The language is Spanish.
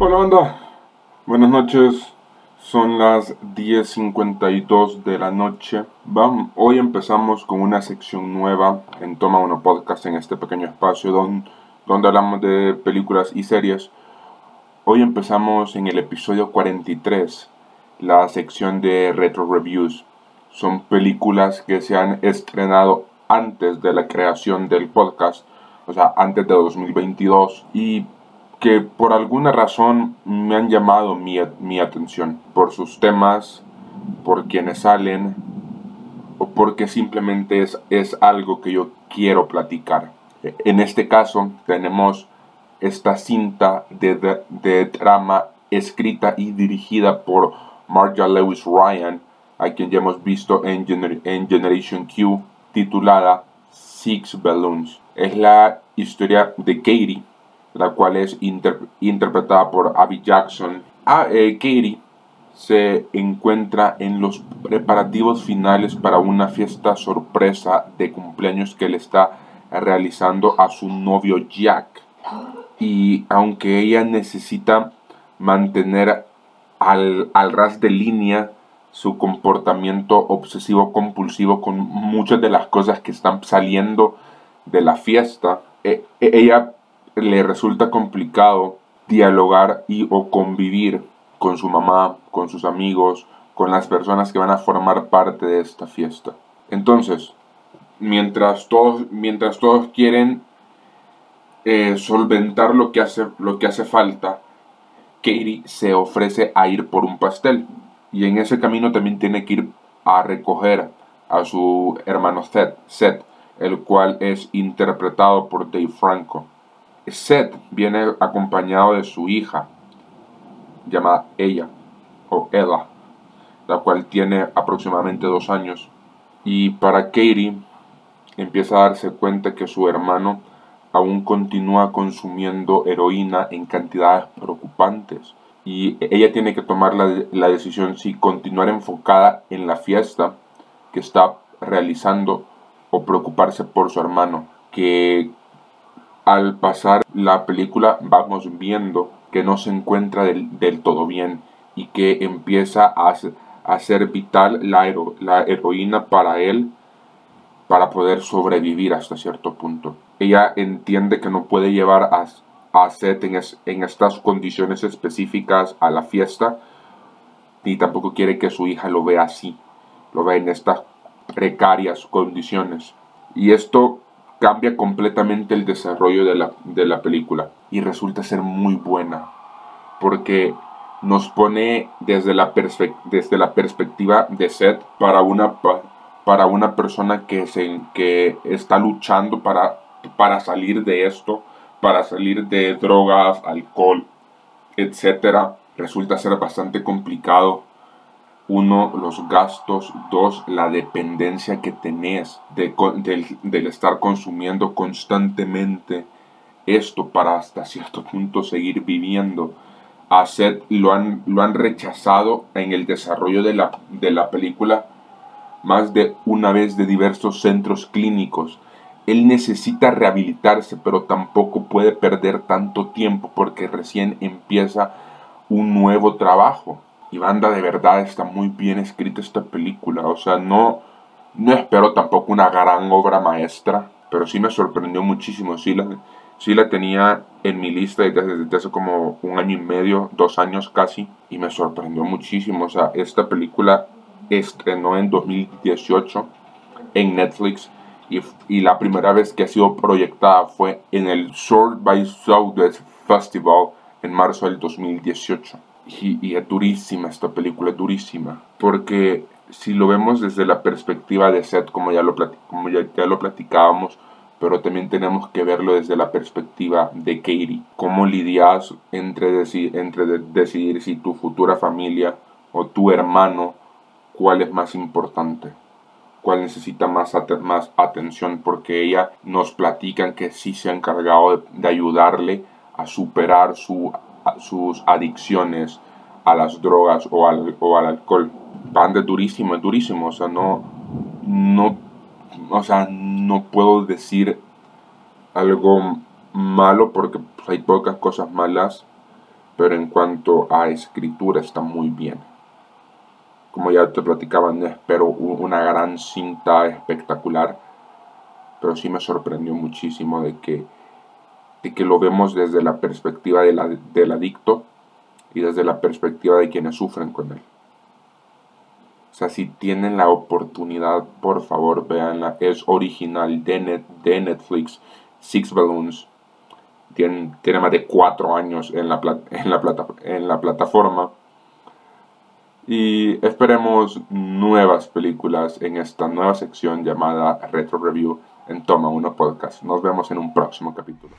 onda? Buenas noches. Son las 10.52 de la noche. Vamos, hoy empezamos con una sección nueva en Toma Uno Podcast en este pequeño espacio donde hablamos de películas y series. Hoy empezamos en el episodio 43, la sección de Retro Reviews. Son películas que se han estrenado antes de la creación del podcast, o sea, antes de 2022. Y que por alguna razón me han llamado mi, mi, atención por sus temas, por quienes salen o porque simplemente es, es algo que yo quiero platicar. En este caso tenemos esta cinta de, de, drama escrita y dirigida por Marja Lewis Ryan, a quien ya hemos visto en, en Generation Q, titulada Six Balloons. Es la historia de Katie, la cual es interpretada por Abby Jackson. Ah, eh, Katie se encuentra en los preparativos finales para una fiesta sorpresa de cumpleaños que le está realizando a su novio Jack. Y aunque ella necesita mantener al, al ras de línea su comportamiento obsesivo compulsivo con muchas de las cosas que están saliendo de la fiesta, e, e, ella le resulta complicado dialogar y o convivir con su mamá, con sus amigos, con las personas que van a formar parte de esta fiesta. Entonces, mientras todos, mientras todos quieren eh, solventar lo que, hace, lo que hace falta, Katie se ofrece a ir por un pastel. Y en ese camino también tiene que ir a recoger a su hermano Seth, Seth el cual es interpretado por Dave Franco. Seth viene acompañado de su hija, llamada ella o Ella, la cual tiene aproximadamente dos años. Y para Katie empieza a darse cuenta que su hermano aún continúa consumiendo heroína en cantidades preocupantes. Y ella tiene que tomar la, la decisión si continuar enfocada en la fiesta que está realizando o preocuparse por su hermano, que al pasar la película vamos viendo que no se encuentra del, todo bien y que empieza a, a ser vital la, heroína para él para poder sobrevivir hasta cierto punto. Ella entiende que no puede llevar a, a Seth en, en estas condiciones específicas a la fiesta, ni tampoco quiere que su hija lo vea así, lo vea en estas precarias condiciones. Y esto cambia completamente el desarrollo de la, de la película y resulta ser muy buena porque nos pone desde la, desde la perspectiva de Seth para una, para una persona que, se, que está luchando para, para salir de esto, para salir de drogas, alcohol, etc. Resulta ser bastante complicado uno, los gastos, dos, la dependencia que tenés de, del, estar consumiendo constantemente esto para hasta cierto punto seguir viviendo. Seth lo han, lo han rechazado en el desarrollo de la, de la película más de una vez de diversos centros clínicos. Él necesita rehabilitarse, pero tampoco puede perder tanto tiempo porque recién empieza un nuevo trabajo y banda, de verdad está muy bien escrita esta película. O sea, no, no espero tampoco una gran obra maestra, pero sí me sorprendió muchísimo. Sí la, sí la tenía en mi lista desde, hace como un año y medio, dos años casi, y me sorprendió muchísimo. O sea, esta película estrenó en 2018 en Netflix y, y, la primera vez que ha sido proyectada fue en el Sword by Southwest Festival en marzo del 2018. Y, es durísima esta película, es durísima. Porque si lo vemos desde la perspectiva de Seth, como ya lo, como ya, ya lo platicábamos, pero también tenemos que verlo desde la perspectiva de Katie. Cómo lidias entre, deci entre decidir si tu futura familia o tu hermano, cuál es más importante, cuál necesita más, más atención, porque ella nos platican que sí se ha encargado de, de ayudarle a superar su sus adicciones a las drogas o al, o al alcohol. Van de durísimo, es durísimo. O sea, no, no, o sea, no puedo decir algo malo porque pues, hay pocas cosas malas. pero en cuanto a escritura está muy bien. Como ya te platicaba, no espero una gran cinta espectacular, pero sí me sorprendió muchísimo de que, de que lo vemos desde la perspectiva del adicto y desde la perspectiva de quienes sufren con él. O sea, si tienen la oportunidad, por favor, véanla. Es original de, de Netflix, Six Balloons. Tiene, tiene, más de cuatro años en la, en, la plata, en la plataforma. Y esperemos nuevas películas en esta nueva sección llamada Retro Review en Toma 1 Podcast. Nos vemos en un próximo capítulo.